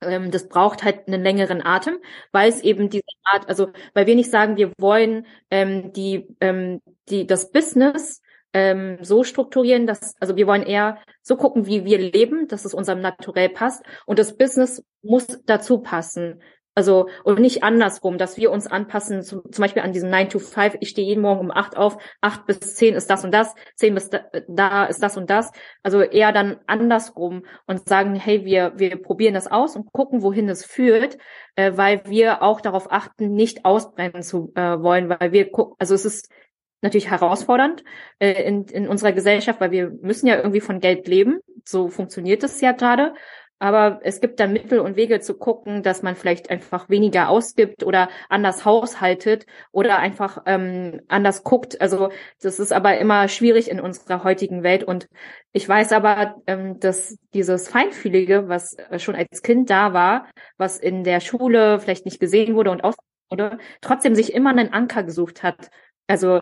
ähm, das braucht halt einen längeren Atem, weil es eben diese Art, also weil wir nicht sagen, wir wollen ähm, die, ähm, die das Business ähm, so strukturieren, dass, also wir wollen eher so gucken, wie wir leben, dass es unserem Naturell passt und das Business muss dazu passen. Also, und nicht andersrum, dass wir uns anpassen, zum, zum Beispiel an diesen 9 to 5, ich stehe jeden Morgen um 8 auf, 8 bis 10 ist das und das, 10 bis da, da ist das und das. Also eher dann andersrum und sagen, hey, wir, wir probieren das aus und gucken, wohin es führt, äh, weil wir auch darauf achten, nicht ausbrennen zu äh, wollen, weil wir gucken, also es ist natürlich herausfordernd äh, in, in unserer Gesellschaft, weil wir müssen ja irgendwie von Geld leben. So funktioniert es ja gerade. Aber es gibt dann Mittel und Wege zu gucken, dass man vielleicht einfach weniger ausgibt oder anders haushaltet oder einfach ähm, anders guckt. Also das ist aber immer schwierig in unserer heutigen Welt. Und ich weiß aber, ähm, dass dieses Feinfühlige, was schon als Kind da war, was in der Schule vielleicht nicht gesehen wurde und aus wurde, trotzdem sich immer einen Anker gesucht hat. Also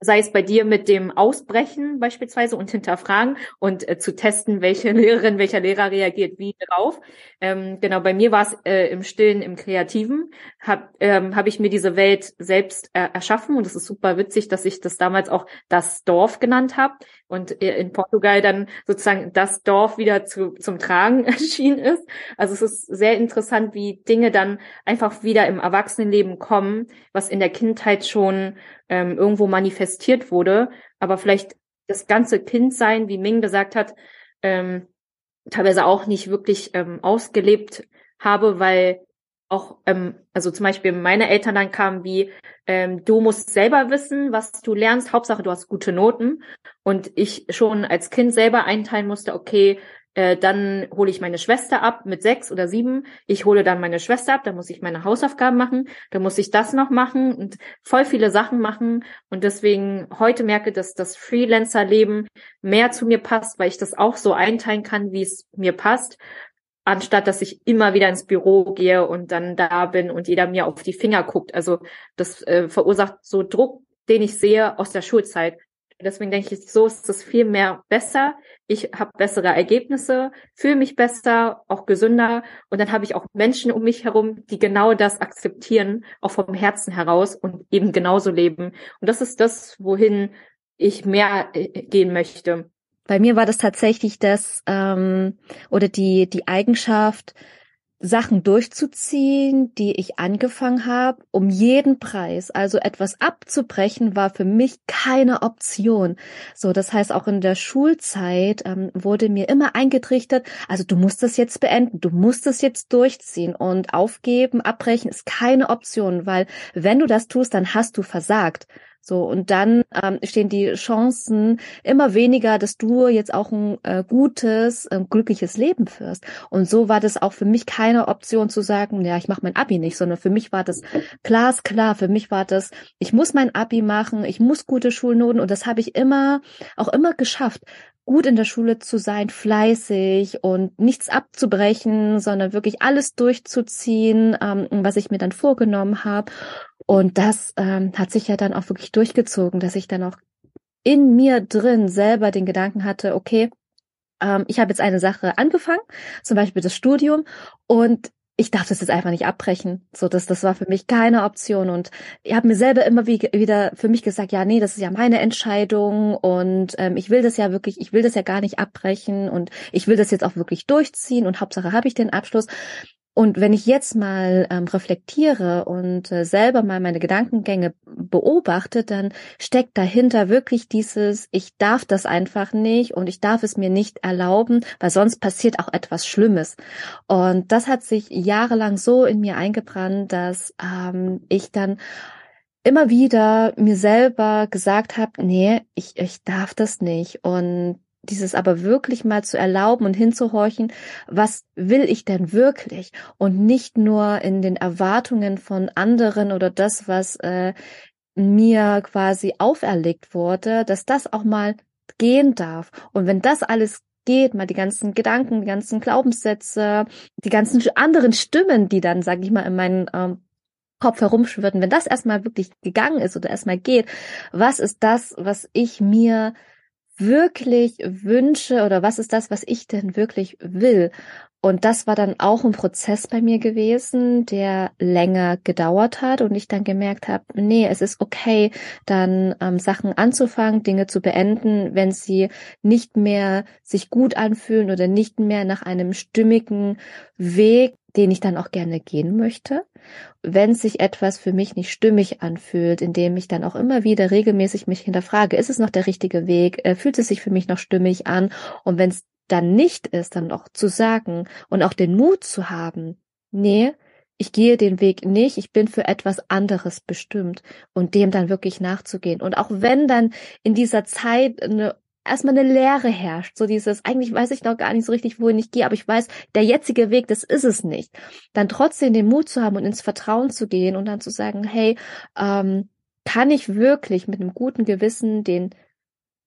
sei es bei dir mit dem Ausbrechen beispielsweise und hinterfragen und äh, zu testen, welche Lehrerin, welcher Lehrer reagiert wie drauf. Ähm, genau, bei mir war es äh, im Stillen, im Kreativen, habe ähm, hab ich mir diese Welt selbst äh, erschaffen und es ist super witzig, dass ich das damals auch das Dorf genannt habe und äh, in Portugal dann sozusagen das Dorf wieder zu, zum Tragen erschienen ist. Also es ist sehr interessant, wie Dinge dann einfach wieder im Erwachsenenleben kommen, was in der Kindheit schon ähm, irgendwo manifestiert wurde, aber vielleicht das ganze Kindsein, wie Ming gesagt hat, ähm, teilweise auch nicht wirklich ähm, ausgelebt habe, weil auch, ähm, also zum Beispiel meine Eltern dann kamen wie, ähm, du musst selber wissen, was du lernst, Hauptsache du hast gute Noten. Und ich schon als Kind selber einteilen musste, okay, äh, dann hole ich meine Schwester ab mit sechs oder sieben. Ich hole dann meine Schwester ab, dann muss ich meine Hausaufgaben machen, dann muss ich das noch machen und voll viele Sachen machen. Und deswegen heute merke, dass das Freelancer-Leben mehr zu mir passt, weil ich das auch so einteilen kann, wie es mir passt anstatt dass ich immer wieder ins Büro gehe und dann da bin und jeder mir auf die Finger guckt. Also das äh, verursacht so Druck, den ich sehe aus der Schulzeit. Deswegen denke ich, so ist es viel mehr besser. Ich habe bessere Ergebnisse, fühle mich besser, auch gesünder. Und dann habe ich auch Menschen um mich herum, die genau das akzeptieren, auch vom Herzen heraus und eben genauso leben. Und das ist das, wohin ich mehr äh, gehen möchte. Bei mir war das tatsächlich das ähm, oder die die Eigenschaft, Sachen durchzuziehen, die ich angefangen habe, um jeden Preis. Also etwas abzubrechen war für mich keine Option. So, das heißt auch in der Schulzeit ähm, wurde mir immer eingetrichtert, also du musst das jetzt beenden, du musst es jetzt durchziehen und aufgeben, abbrechen ist keine Option, weil wenn du das tust, dann hast du versagt. So, und dann ähm, stehen die Chancen immer weniger, dass du jetzt auch ein äh, gutes, äh, glückliches Leben führst. Und so war das auch für mich keine Option zu sagen, ja, ich mache mein Abi nicht, sondern für mich war das glasklar. Für mich war das, ich muss mein Abi machen, ich muss gute Schulnoten und das habe ich immer, auch immer geschafft gut in der Schule zu sein, fleißig und nichts abzubrechen, sondern wirklich alles durchzuziehen, ähm, was ich mir dann vorgenommen habe. Und das ähm, hat sich ja dann auch wirklich durchgezogen, dass ich dann auch in mir drin selber den Gedanken hatte, okay, ähm, ich habe jetzt eine Sache angefangen, zum Beispiel das Studium, und ich darf das jetzt einfach nicht abbrechen. So, das, das war für mich keine Option. Und ich habe mir selber immer wie, wieder für mich gesagt, ja, nee, das ist ja meine Entscheidung und ähm, ich will das ja wirklich, ich will das ja gar nicht abbrechen und ich will das jetzt auch wirklich durchziehen und Hauptsache habe ich den Abschluss. Und wenn ich jetzt mal ähm, reflektiere und äh, selber mal meine Gedankengänge beobachte, dann steckt dahinter wirklich dieses, ich darf das einfach nicht und ich darf es mir nicht erlauben, weil sonst passiert auch etwas Schlimmes. Und das hat sich jahrelang so in mir eingebrannt, dass ähm, ich dann immer wieder mir selber gesagt habe, nee, ich, ich darf das nicht. Und dieses aber wirklich mal zu erlauben und hinzuhorchen, was will ich denn wirklich und nicht nur in den Erwartungen von anderen oder das, was äh, mir quasi auferlegt wurde, dass das auch mal gehen darf. Und wenn das alles geht, mal die ganzen Gedanken, die ganzen Glaubenssätze, die ganzen anderen Stimmen, die dann, sage ich mal, in meinen ähm, Kopf herumschwirren, wenn das erstmal wirklich gegangen ist oder erstmal geht, was ist das, was ich mir wirklich wünsche oder was ist das, was ich denn wirklich will. Und das war dann auch ein Prozess bei mir gewesen, der länger gedauert hat und ich dann gemerkt habe, nee, es ist okay, dann ähm, Sachen anzufangen, Dinge zu beenden, wenn sie nicht mehr sich gut anfühlen oder nicht mehr nach einem stimmigen Weg den ich dann auch gerne gehen möchte. Wenn sich etwas für mich nicht stimmig anfühlt, indem ich dann auch immer wieder regelmäßig mich hinterfrage, ist es noch der richtige Weg? Äh, fühlt es sich für mich noch stimmig an? Und wenn es dann nicht ist, dann auch zu sagen und auch den Mut zu haben, nee, ich gehe den Weg nicht, ich bin für etwas anderes bestimmt und dem dann wirklich nachzugehen. Und auch wenn dann in dieser Zeit eine erstmal eine Leere herrscht. So dieses, eigentlich weiß ich noch gar nicht so richtig, wohin ich gehe, aber ich weiß, der jetzige Weg, das ist es nicht. Dann trotzdem den Mut zu haben und ins Vertrauen zu gehen und dann zu sagen, hey, ähm, kann ich wirklich mit einem guten Gewissen den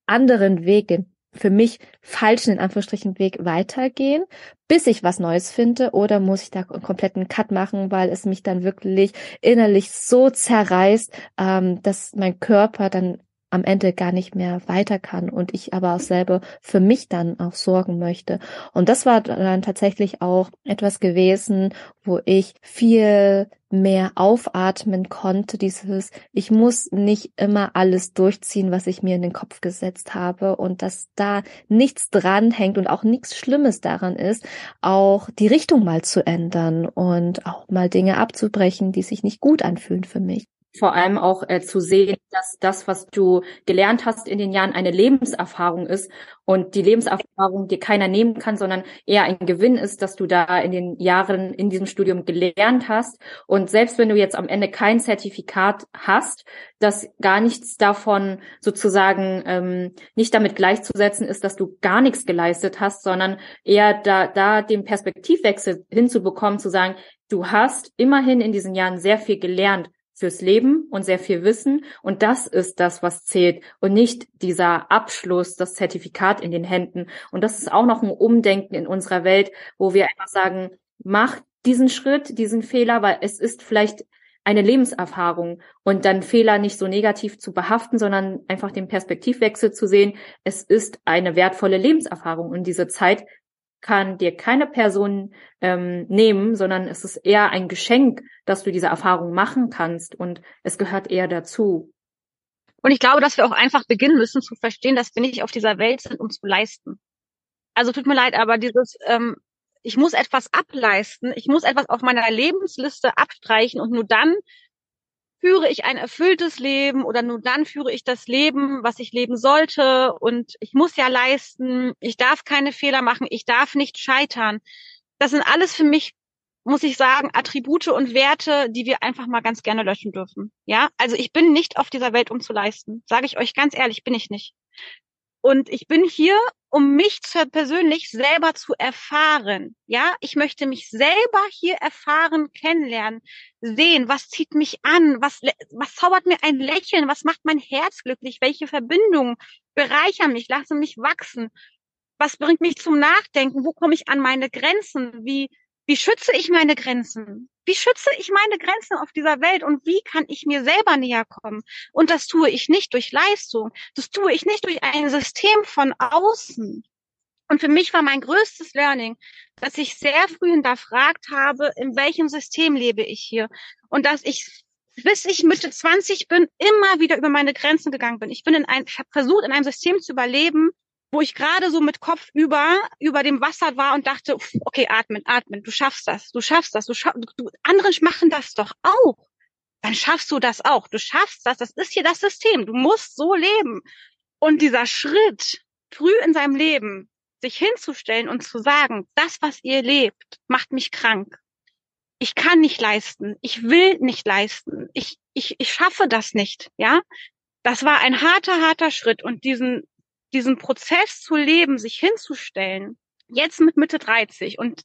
anderen Weg, den für mich falschen, in Anführungsstrichen, Weg weitergehen, bis ich was Neues finde, oder muss ich da einen kompletten Cut machen, weil es mich dann wirklich innerlich so zerreißt, ähm, dass mein Körper dann am Ende gar nicht mehr weiter kann und ich aber auch selber für mich dann auch sorgen möchte. Und das war dann tatsächlich auch etwas gewesen, wo ich viel mehr aufatmen konnte, dieses, ich muss nicht immer alles durchziehen, was ich mir in den Kopf gesetzt habe und dass da nichts dran hängt und auch nichts Schlimmes daran ist, auch die Richtung mal zu ändern und auch mal Dinge abzubrechen, die sich nicht gut anfühlen für mich vor allem auch äh, zu sehen, dass das, was du gelernt hast in den Jahren, eine Lebenserfahrung ist und die Lebenserfahrung dir keiner nehmen kann, sondern eher ein Gewinn ist, dass du da in den Jahren in diesem Studium gelernt hast. Und selbst wenn du jetzt am Ende kein Zertifikat hast, dass gar nichts davon sozusagen ähm, nicht damit gleichzusetzen ist, dass du gar nichts geleistet hast, sondern eher da, da den Perspektivwechsel hinzubekommen, zu sagen, du hast immerhin in diesen Jahren sehr viel gelernt fürs Leben und sehr viel Wissen. Und das ist das, was zählt und nicht dieser Abschluss, das Zertifikat in den Händen. Und das ist auch noch ein Umdenken in unserer Welt, wo wir einfach sagen, mach diesen Schritt, diesen Fehler, weil es ist vielleicht eine Lebenserfahrung und dann Fehler nicht so negativ zu behaften, sondern einfach den Perspektivwechsel zu sehen. Es ist eine wertvolle Lebenserfahrung und diese Zeit kann dir keine Person ähm, nehmen, sondern es ist eher ein Geschenk, dass du diese Erfahrung machen kannst und es gehört eher dazu. Und ich glaube, dass wir auch einfach beginnen müssen zu verstehen, dass wir nicht auf dieser Welt sind, um zu leisten. Also tut mir leid, aber dieses, ähm, ich muss etwas ableisten, ich muss etwas auf meiner Lebensliste abstreichen und nur dann führe ich ein erfülltes Leben oder nur dann führe ich das Leben, was ich leben sollte und ich muss ja leisten, ich darf keine Fehler machen, ich darf nicht scheitern. Das sind alles für mich, muss ich sagen, Attribute und Werte, die wir einfach mal ganz gerne löschen dürfen. Ja, also ich bin nicht auf dieser Welt, um zu leisten. Sage ich euch ganz ehrlich, bin ich nicht. Und ich bin hier, um mich zu, persönlich selber zu erfahren. Ja, ich möchte mich selber hier erfahren, kennenlernen, sehen, was zieht mich an, was, was zaubert mir ein Lächeln, was macht mein Herz glücklich, welche Verbindungen bereichern mich, lassen mich wachsen, was bringt mich zum Nachdenken, wo komme ich an meine Grenzen, wie, wie schütze ich meine Grenzen? Wie schütze ich meine Grenzen auf dieser Welt und wie kann ich mir selber näher kommen? Und das tue ich nicht durch Leistung. Das tue ich nicht durch ein System von außen. Und für mich war mein größtes Learning, dass ich sehr früh hinterfragt habe, in welchem System lebe ich hier? Und dass ich, bis ich Mitte 20 bin, immer wieder über meine Grenzen gegangen bin. Ich bin in ein, ich habe versucht, in einem System zu überleben, wo ich gerade so mit Kopf über über dem Wasser war und dachte, okay, atmen, atmen, du schaffst das, du schaffst das, du schaffst, du, andere machen das doch auch. Dann schaffst du das auch. Du schaffst das. Das ist hier das System. Du musst so leben. Und dieser Schritt früh in seinem Leben, sich hinzustellen und zu sagen, das, was ihr lebt, macht mich krank. Ich kann nicht leisten. Ich will nicht leisten. Ich, ich, ich schaffe das nicht. Ja, das war ein harter, harter Schritt. Und diesen diesen Prozess zu leben, sich hinzustellen, jetzt mit Mitte 30 und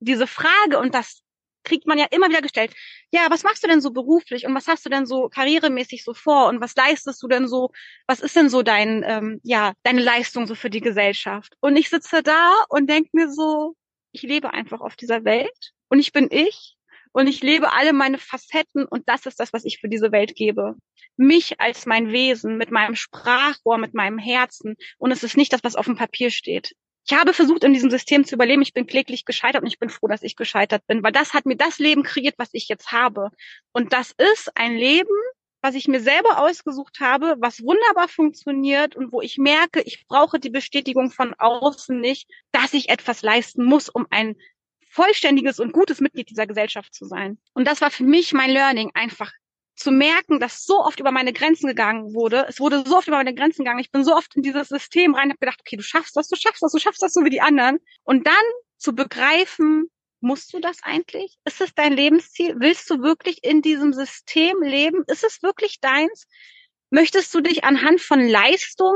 diese Frage, und das kriegt man ja immer wieder gestellt, ja, was machst du denn so beruflich und was hast du denn so karrieremäßig so vor und was leistest du denn so, was ist denn so dein, ähm, ja, deine Leistung so für die Gesellschaft? Und ich sitze da und denke mir so, ich lebe einfach auf dieser Welt und ich bin ich und ich lebe alle meine Facetten und das ist das, was ich für diese Welt gebe. Mich als mein Wesen, mit meinem Sprachrohr, mit meinem Herzen. Und es ist nicht das, was auf dem Papier steht. Ich habe versucht, in diesem System zu überleben. Ich bin kläglich gescheitert und ich bin froh, dass ich gescheitert bin, weil das hat mir das Leben kreiert, was ich jetzt habe. Und das ist ein Leben, was ich mir selber ausgesucht habe, was wunderbar funktioniert und wo ich merke, ich brauche die Bestätigung von außen nicht, dass ich etwas leisten muss, um ein vollständiges und gutes Mitglied dieser Gesellschaft zu sein. Und das war für mich mein Learning, einfach zu merken, dass so oft über meine Grenzen gegangen wurde. Es wurde so oft über meine Grenzen gegangen. Ich bin so oft in dieses System rein, habe gedacht, okay, du schaffst das, du schaffst das, du schaffst das so wie die anderen. Und dann zu begreifen, musst du das eigentlich? Ist es dein Lebensziel? Willst du wirklich in diesem System leben? Ist es wirklich deins? Möchtest du dich anhand von Leistung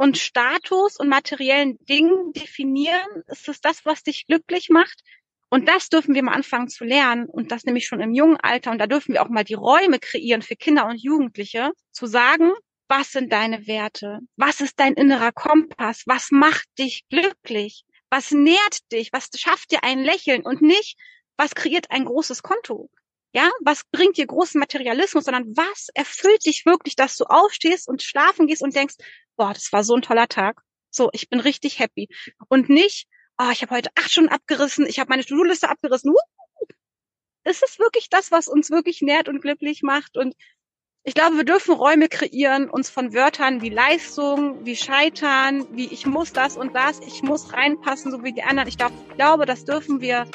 und Status und materiellen Dingen definieren? Ist es das, was dich glücklich macht? Und das dürfen wir mal anfangen zu lernen und das nämlich schon im jungen Alter. Und da dürfen wir auch mal die Räume kreieren für Kinder und Jugendliche, zu sagen, was sind deine Werte? Was ist dein innerer Kompass? Was macht dich glücklich? Was nährt dich? Was schafft dir ein Lächeln? Und nicht, was kreiert ein großes Konto? Ja, was bringt dir großen Materialismus, sondern was erfüllt dich wirklich, dass du aufstehst und schlafen gehst und denkst, boah, das war so ein toller Tag. So, ich bin richtig happy. Und nicht, oh, ich habe heute acht Stunden abgerissen, ich habe meine To-Do-Liste abgerissen. Uh, ist es wirklich das, was uns wirklich nährt und glücklich macht? Und ich glaube, wir dürfen Räume kreieren, uns von Wörtern wie Leistung, wie Scheitern, wie ich muss das und das, ich muss reinpassen, so wie die anderen. Ich glaube, das dürfen wir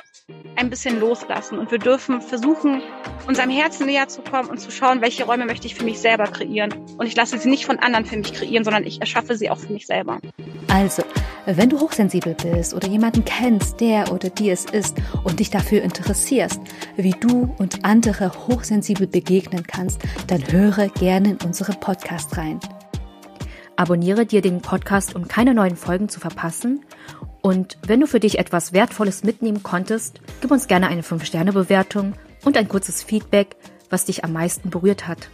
ein bisschen loslassen und wir dürfen versuchen, unserem Herzen näher zu kommen und zu schauen, welche Räume möchte ich für mich selber kreieren. Und ich lasse sie nicht von anderen für mich kreieren, sondern ich erschaffe sie auch für mich selber. Also, wenn du hochsensibel bist oder jemanden kennst, der oder die es ist und dich dafür interessierst, wie du und andere hochsensibel begegnen kannst, dann höre gerne in unseren Podcast rein. Abonniere dir den Podcast, um keine neuen Folgen zu verpassen. Und wenn du für dich etwas Wertvolles mitnehmen konntest, gib uns gerne eine 5-Sterne-Bewertung und ein kurzes Feedback, was dich am meisten berührt hat.